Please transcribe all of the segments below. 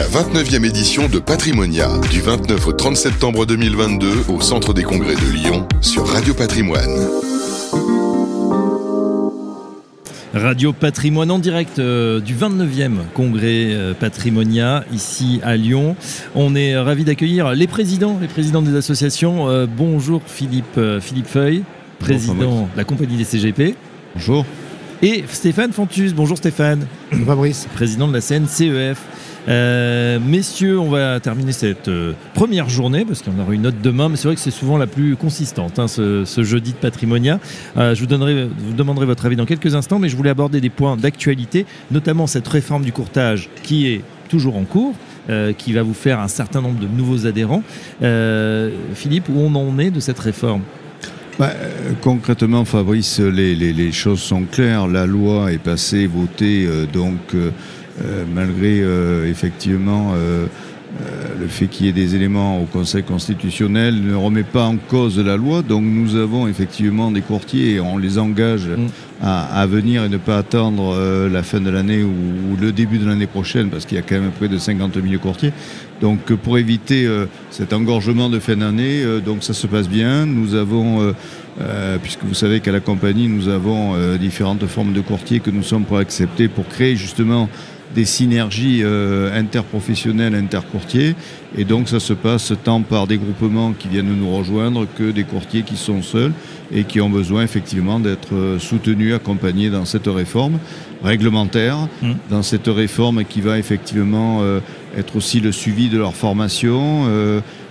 la 29e édition de Patrimonia, du 29 au 30 septembre 2022 au Centre des Congrès de Lyon sur Radio Patrimoine. Radio Patrimoine en direct euh, du 29e congrès euh, Patrimonia ici à Lyon. On est ravi d'accueillir les présidents, les présidents des associations. Euh, bonjour Philippe, Philippe Feuille, président de la compagnie des CGP. Bonjour. Et Stéphane Fontus. Bonjour Stéphane. Fabrice. Président de la CNCEF. Euh, messieurs, on va terminer cette euh, première journée parce en aura une autre demain, mais c'est vrai que c'est souvent la plus consistante, hein, ce, jeudi de patrimonia. Euh, je vous, demanderai votre avis dans quelques instants, mais je voulais aborder des points d'actualité, notamment cette réforme du courtage qui est toujours en cours. qui va vous faire un certain nombre de nouveaux adhérents. Philippe, où on en est de cette réforme? Bah, concrètement, Fabrice, les, choses sont claires. La loi est passée, votée, donc malgré euh, effectivement euh, le fait qu'il y ait des éléments au Conseil constitutionnel ne remet pas en cause la loi. Donc nous avons effectivement des courtiers et on les engage mm. à, venir et ne pas attendre la fin de l'année ou, le début de l'année prochaine parce qu'il y a quand même près de 50 000 courtiers. Donc pour éviter cet engorgement de fin d'année, donc ça se passe bien. Nous avons, puisque vous savez qu'à la compagnie, nous avons différentes formes de courtiers que nous sommes pour accepter pour créer justement des synergies euh, interprofessionnelles, intercourtiers. Et donc ça se passe tant par des groupements qui viennent nous rejoindre que des courtiers qui sont seuls et qui ont besoin effectivement d'être euh, soutenus, accompagnés dans cette réforme réglementaire, mmh. dans cette réforme qui va effectivement euh, être aussi le suivi de leur formation.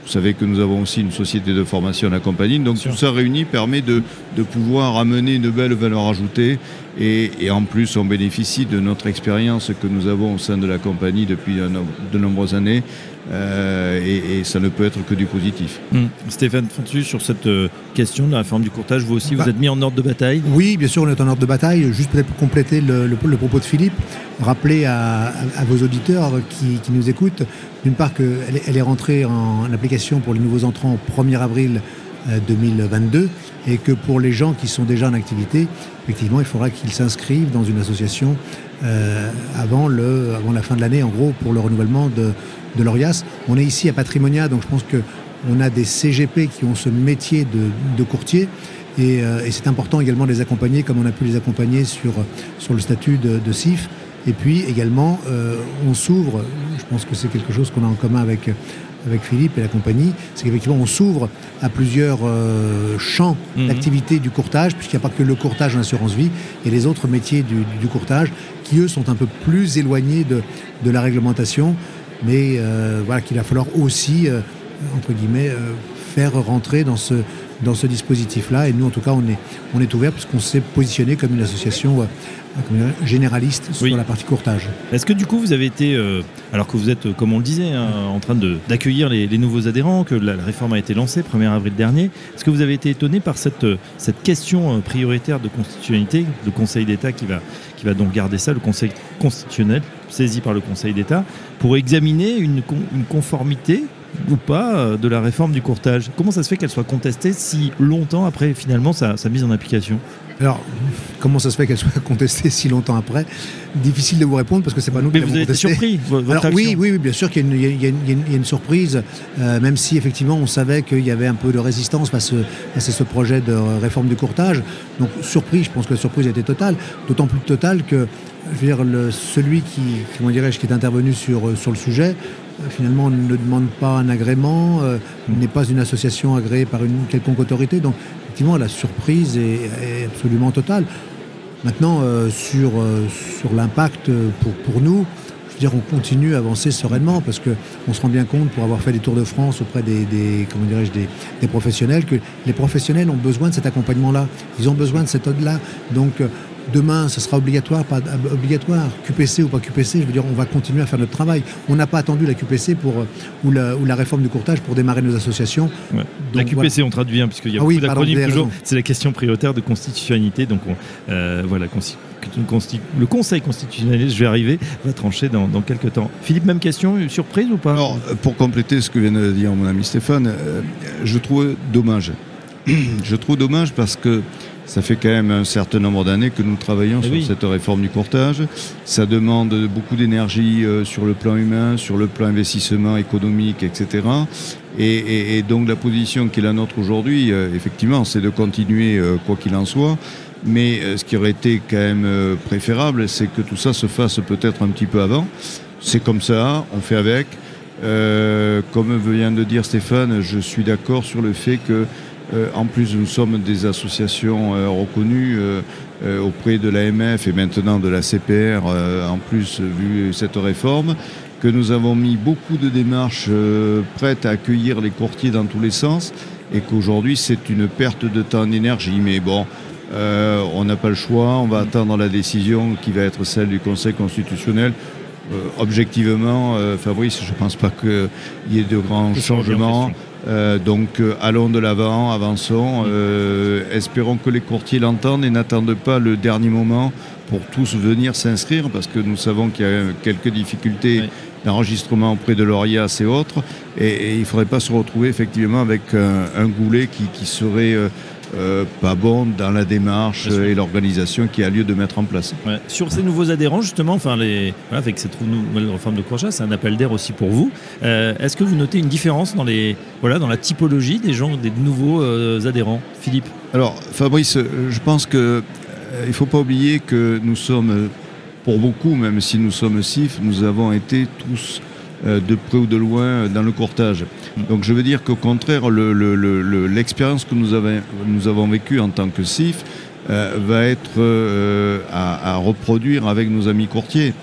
Vous savez que nous avons aussi une société de formation à la compagnie. Donc tout ça réuni permet de, de, pouvoir amener une belle valeur ajoutée. Et, et, en plus, on bénéficie de notre expérience que nous avons au sein de la compagnie depuis de nombreuses années. Euh, et, ça ne peut être que du positif. Hum. Stéphane Fontu, sur cette euh, question de la réforme du courtage, vous aussi, vous bah, êtes mis en ordre de bataille? Oui, bien sûr, on est en ordre de bataille. Juste peut-être pour compléter le, propos de Philippe, rappeler à, vos auditeurs qui, nous écoutent, d'une part qu'elle elle est rentrée en application pour les nouveaux entrants au 1er avril 2022 euh, et que pour les gens qui sont déjà en activité, effectivement, il faudra qu'ils s'inscrivent dans une association avant, le, avant la fin de l'année, en gros, pour le renouvellement de, de l'ORIAS. On est ici à Patrimonia, donc je pense qu'on a des CGP qui ont ce métier de, courtier. Euh, et, c'est important également de les accompagner, comme on a pu les accompagner sur, sur le statut de, CIF. Et puis également, euh, on s'ouvre, je pense que c'est quelque chose qu'on a en commun avec, avec Philippe et la compagnie, c'est qu'effectivement on s'ouvre à plusieurs euh, champs mhm. d'activité du courtage, puisqu'il n'y a pas que le courtage en assurance vie et les autres métiers du, courtage qui, eux, sont un peu plus éloignés de, de la réglementation mais euh, voilà qu'il va falloir aussi, euh, entre guillemets, euh, faire rentrer dans ce, dans ce dispositif-là. Et nous, en tout cas, on est, on est ouvert parce qu'on s'est positionné comme une association généraliste sur la partie courtage. Est-ce que du coup, vous avez été, alors que vous êtes, comme on le disait, hein, en train d'accueillir les, les, nouveaux adhérents, que la, réforme a été lancée 1er avril dernier, est-ce que vous avez été étonné par cette, cette question prioritaire de constitutionnalité, le Conseil d'État qui va, qui va donc garder ça, le Conseil constitutionnel, saisi par le Conseil d'État, pour examiner une, conformité ou pas euh, de la réforme du courtage. Comment ça se fait qu'elle soit contestée si longtemps après finalement sa, mise en application? Alors, comment ça se fait qu'elle soit contestée si longtemps après? Difficile de vous répondre parce que c'est pas nous qui l'avons contestée. surpris Alors, oui, oui, bien sûr qu'il y, a une surprise, euh, même si effectivement on savait qu'il y avait un peu de résistance face, à ce projet de réforme du courtage. Donc surpris, je pense que la surprise été totale, d'autant plus totale que je veux dire, celui qui, comment dirais qui est intervenu sur, euh, sur le sujet, euh, finalement ne demande pas un agrément, euh, n'est pas une association agréée par une quelconque autorité. Donc, effectivement, la surprise est, absolument totale. Maintenant, sur, sur l'impact pour, pour nous, je veux dire, on continue à avancer sereinement parce qu'on se rend bien compte, pour avoir fait des tours de France auprès des, comment dirais-je, des, professionnels, que les professionnels ont besoin de cet accompagnement-là. Ils ont besoin de cette ode-là. Donc, Demain, ce sera obligatoire, pas obligatoire, QPC ou pas QPC. Je veux dire, on va continuer à faire notre travail. On n'a pas attendu la QPC pour, euh, ou, la, ou la réforme du courtage pour démarrer nos associations. la QPC, on traduit, hein, puisqu'il y a ah beaucoup d'acronymes toujours. C'est la question prioritaire de constitutionnalité. Donc, euh, voilà, le Conseil constitutionnel, je vais arriver, va trancher dans, quelques temps. Philippe, même question, surprise ou pas? Alors, pour compléter ce que vient de dire mon ami Stéphane, euh, je trouve dommage. je trouve dommage parce que Ça fait quand même un certain nombre d'années que nous travaillons Eh sur oui. cette réforme du courtage. Ça demande beaucoup d'énergie euh, sur le plan humain, sur le plan investissement économique, etc. Et, et- et donc la position qui est la nôtre aujourd'hui, euh, effectivement, c'est de continuer euh, quoi qu'il en soit. Mais ce qui aurait été quand même préférable, c'est que tout ça se fasse peut-être un petit peu avant. C'est comme ça, on fait avec. Euh, comme vient de dire Stéphane, je suis d'accord sur le fait que, en plus, nous sommes des associations euh, reconnues euh, euh, auprès de l'AMF et maintenant de la CPR, euh, en plus, vu cette réforme, que nous avons mis beaucoup de démarches euh, prêtes à accueillir les courtiers dans tous les sens et qu'aujourd'hui, c'est une perte de temps et d'énergie. Mais bon, euh, on n'a pas le choix, on va attendre la décision qui va être celle du Conseil constitutionnel. Euh, objectivement, euh, Fabrice, je ne pense pas qu'il y ait de grands changements. Euh, donc euh, allons de l'avant, avançons, euh, espérons que les courtiers l'entendent et n'attendent pas le dernier moment pour tous venir s'inscrire parce que nous savons qu'il y a quelques difficultés Oui. d'enregistrement auprès de l'ORIAS et autres et, et il ne faudrait pas se retrouver effectivement avec un, un goulet qui, qui serait euh, pas bon dans la démarche et l'organisation qui a lieu de mettre en place. Ouais. Sur ces nouveaux adhérents, justement, enfin, les, voilà, avec cette nouvelle réforme de Courchat, c'est un appel d'air aussi pour vous. Euh, Est-ce que vous notez une différence dans, les, voilà, dans la typologie des gens, des nouveaux euh, adhérents? Philippe? Alors, Fabrice, je pense que euh, il faut pas oublier que nous sommes, pour beaucoup, même si nous sommes SIF, nous avons été tous de près ou de loin euh, dans le courtage. Donc, je veux dire qu'au contraire, le- le- le- le- l'expérience que nous avons, vécue en tant que SIF euh, va être euh, à, reproduire avec nos amis courtiers.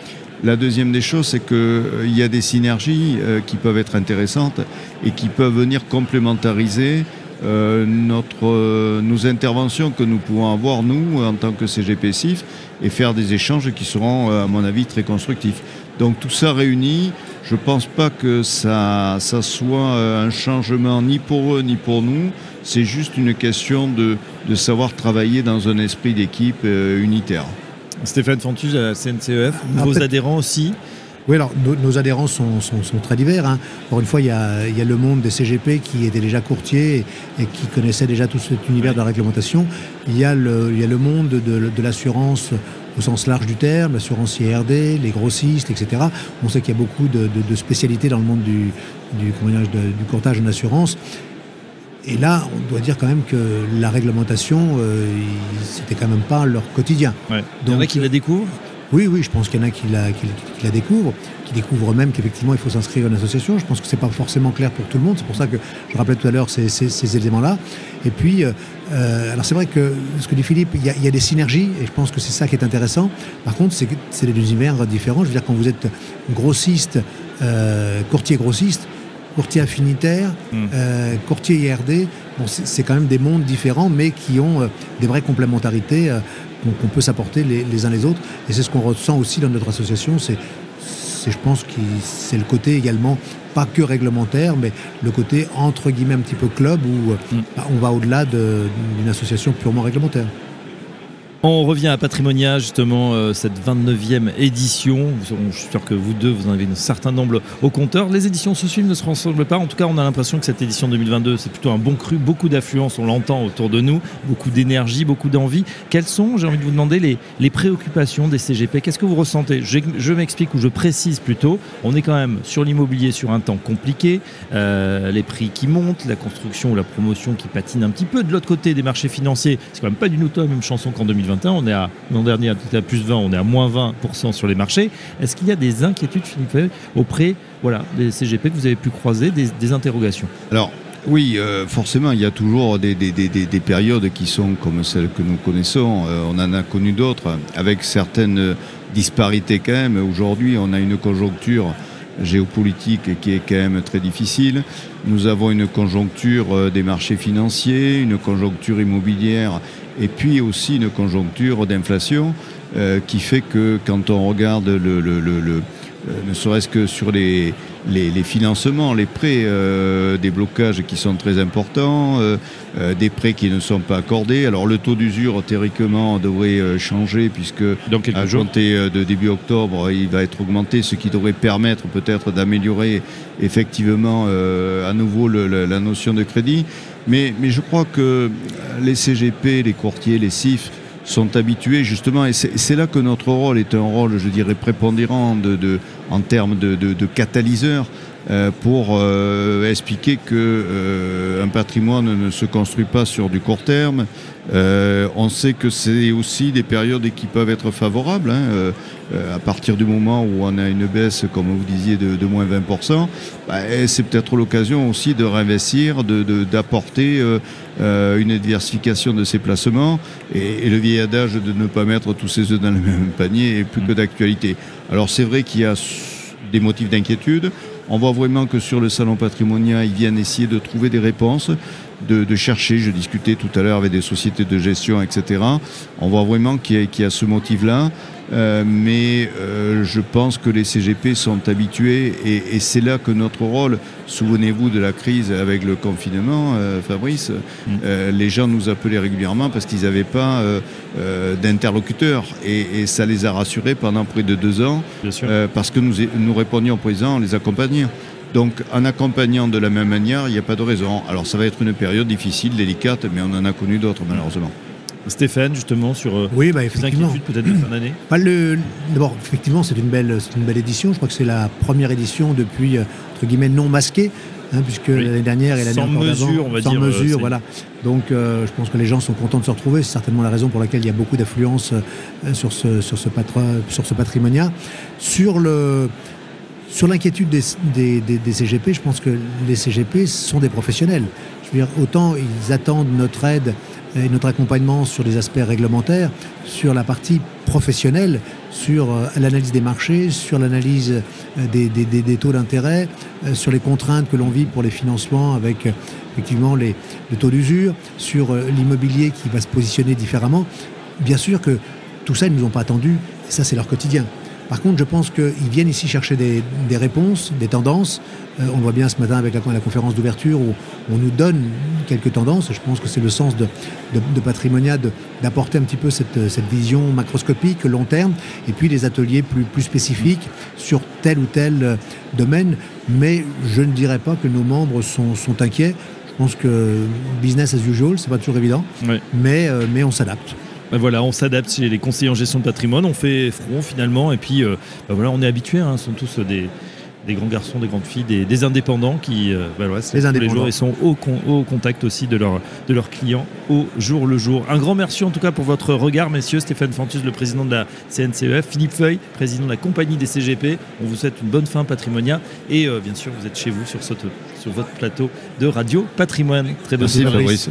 La deuxième des choses, c'est qu'il y a des synergies euh, qui peuvent être intéressantes et qui peuvent venir complémentariser euh, notre, euh, nos interventions que nous pouvons avoir, nous, en tant que CGP SIF, et faire des échanges qui seront, euh, à mon avis, très constructifs. Donc tout ça réuni, je ne pense pas que ça, ça soit euh, un changement ni pour eux ni pour nous. C'est juste une question de, de savoir travailler dans un esprit d'équipe euh, unitaire. Stéphane Fantus à la CNCEF, nouveaux peut- adhérents aussi? Oui, alors nos, nos adhérents sont, sont- sont très divers. hein. Encore une fois, il y, a, il y a le monde des CGP qui était déjà courtier et, et qui connaissait déjà tout cet univers de la réglementation. Il y a le, il y a le monde de, de l'assurance au sens large du terme, l'assurance IRD, les grossistes, etc. On sait qu'il y a beaucoup de, de- de spécialités dans le monde du, du, du courtage en assurance. Et là, on doit dire quand même que la réglementation, euh, c'était quand même pas leur quotidien. Ouais. Il y en a qui la découvrent. Oui, oui, je pense qu'il y en a qui la, qui, qui la découvrent, qui découvrent même qu'effectivement il faut s'inscrire à une association. Je pense que c'est pas forcément clair pour tout le monde. C'est pour ça que je rappelais tout à l'heure ces, ces- ces éléments-là. Et puis, euh, euh, alors c'est vrai que ce que dit Philippe, il y, a, il y a des synergies et je pense que c'est ça qui est intéressant. Par contre, c'est c'est des univers différents. Je veux dire, quand vous êtes grossiste, euh, courtier grossiste, courtier affinitaire, Mm. euh, courtier IRD, bon, c'est quand même des mondes différents, mais qui ont euh, des vraies complémentarités euh, qu'on peut s'apporter les, les uns les autres. Et c'est ce qu'on ressent aussi dans notre association. C'est, je pense que c'est le côté également, pas que réglementaire, mais le côté entre guillemets un petit peu club où euh, Mm. bah, on va au-delà de- d'une association purement réglementaire. On revient à Patrimonia, justement, euh, cette 29e édition. Je suis sûr que vous deux, vous en avez un certain nombre au compteur. Les éditions se suivent, ne se ressemblent pas. En tout cas, on a l'impression que cette édition 2022, c'est plutôt un bon cru, beaucoup d'affluence, on l'entend autour de nous, beaucoup d'énergie, beaucoup d'envie. Quelles sont, j'ai envie de vous demander, les, préoccupations des CGP Qu'est-ce que vous ressentez? Je, m'explique ou je précise plutôt. On est quand même sur l'immobilier sur un temps compliqué, euh, les prix qui montent, la construction ou la promotion qui patine un petit peu. De l'autre côté, des marchés financiers, c'est quand même pas du tout la même chanson qu'en 2021. On est à l'an dernier à plus 20, on est à moins 20% sur les marchés. Est-ce qu'il y a des inquiétudes, auprès voilà, des CGP que vous avez pu croiser, des, interrogations? Alors, oui, euh, forcément, il y a toujours des périodes qui sont comme celles que nous connaissons. Euh, on en a connu d'autres, avec certaines disparités quand même. Aujourd'hui, on a une conjoncture géopolitique qui est quand même très difficile. Nous avons une conjoncture euh, des marchés financiers, une conjoncture immobilière et puis aussi une conjoncture d'inflation euh, qui fait que quand on regarde le, le- le- le- euh, ne serait-ce que sur les, les, les financements, les prêts, euh, des blocages qui sont très importants, euh, euh, des prêts qui ne sont pas accordés. Alors le taux d'usure théoriquement devrait euh, changer puisque Dans quelques à jours. compter euh, de début octobre, il va être augmenté, ce qui devrait permettre peut-être d'améliorer effectivement euh, à nouveau le- le- la notion de crédit. Mais, mais je crois que les CGP, les courtiers, les CIF sont habitués justement, et c'est là que notre rôle est un rôle, je dirais, prépondérant en termes de, de, de catalyseur. Euh, pour euh, expliquer que euh, un patrimoine ne se construit pas sur du court terme. on sait que c'est aussi des périodes qui peuvent être favorables. Hein, à partir du moment où on a une baisse, comme vous disiez, de, de moins 20%, bah, c'est peut-être l'occasion aussi de réinvestir, d'apporter de, une diversification de ses placements. Et, et, le vieil adage de ne pas mettre tous ses œufs dans le même panier est plus que d'actualité. Alors c'est vrai qu'il y a des motifs d'inquiétude. On voit vraiment que sur le salon patrimonial, ils viennent essayer de trouver des réponses, de, chercher. Je discutais tout à l'heure avec des sociétés de gestion, etc. On voit vraiment qu'il y, a ce motif-là. Euh, mais euh, je pense que les CGP sont habitués et, c'est là que notre rôle, souvenez-vous de la crise avec le confinement, euh, Fabrice, mm. les gens nous appelaient régulièrement parce qu'ils n'avaient pas d'interlocuteurs et, ça les a rassurés pendant près de deux ans parce que nous, nous répondions présents, on les accompagnait. Donc en accompagnant de la même manière, il n'y a pas de raison. Alors ça va être une période difficile, délicate, mais on en a connu d'autres malheureusement. Stéphane, justement, sur euh, oui, bah, inquiétudes peut-être de fin d'année bah, D'abord, effectivement, c'est une belle, une belle édition. Je crois que c'est la première édition depuis, euh, entre guillemets, non masquée. Hein, puisque l'année dernière et l'année encore mesure, on va sans dire, euh, mesure, voilà. Donc, je pense que les gens sont contents de se retrouver. C'est certainement la raison pour laquelle il y a beaucoup d'affluence sur ce sur ce, sur ce patrimonia. Sur le sur l'inquiétude des, CGP, je pense que les CGP sont des professionnels. Je veux autant ils attendent notre aide et notre accompagnement sur les aspects réglementaires, sur la partie professionnelle, sur euh, l'analyse des marchés, sur l'analyse euh, des, taux d'intérêt, euh, sur les contraintes que l'on vit pour les financements avec effectivement les, taux d'usure, sur l'immobilier qui va se positionner différemment. Bien sûr que tout ça, ils ne nous ont pas attendu, et ça c'est leur quotidien. Par contre, je pense qu'ils viennent ici chercher des, réponses, des tendances. Euh, on voit bien ce matin avec la, conférence d'ouverture où on nous donne quelques tendances. Je pense que c'est le sens de, de, Patrimonia d'apporter un petit peu cette, vision macroscopique, long terme, et puis des ateliers plus, plus spécifiques sur tel ou tel euh, domaine. Mais je ne dirais pas que nos membres sont, inquiets. Je pense que business as usual, c'est pas toujours évident, mais, euh, mais on s'adapte. Ben voilà, on s'adapte chez les conseillers en gestion de patrimoine, on fait front finalement, et puis euh, ben voilà, on est habitués, hein, ce sont tous des, grands garçons, des grandes filles, des, indépendants qui, euh, ben voilà, les indépendants. les jours, ils sont au, au contact aussi de, leur, de leurs clients au jour le jour. Un grand merci en tout cas pour votre regard, messieurs. Stéphane Fantus, le président de la CNCEF, Philippe Feuille, président de la compagnie des CGP. On vous souhaite une bonne fin patrimonia, et euh, bien sûr, vous êtes chez vous sur, sur votre plateau de radio patrimoine. Très bonne Merci,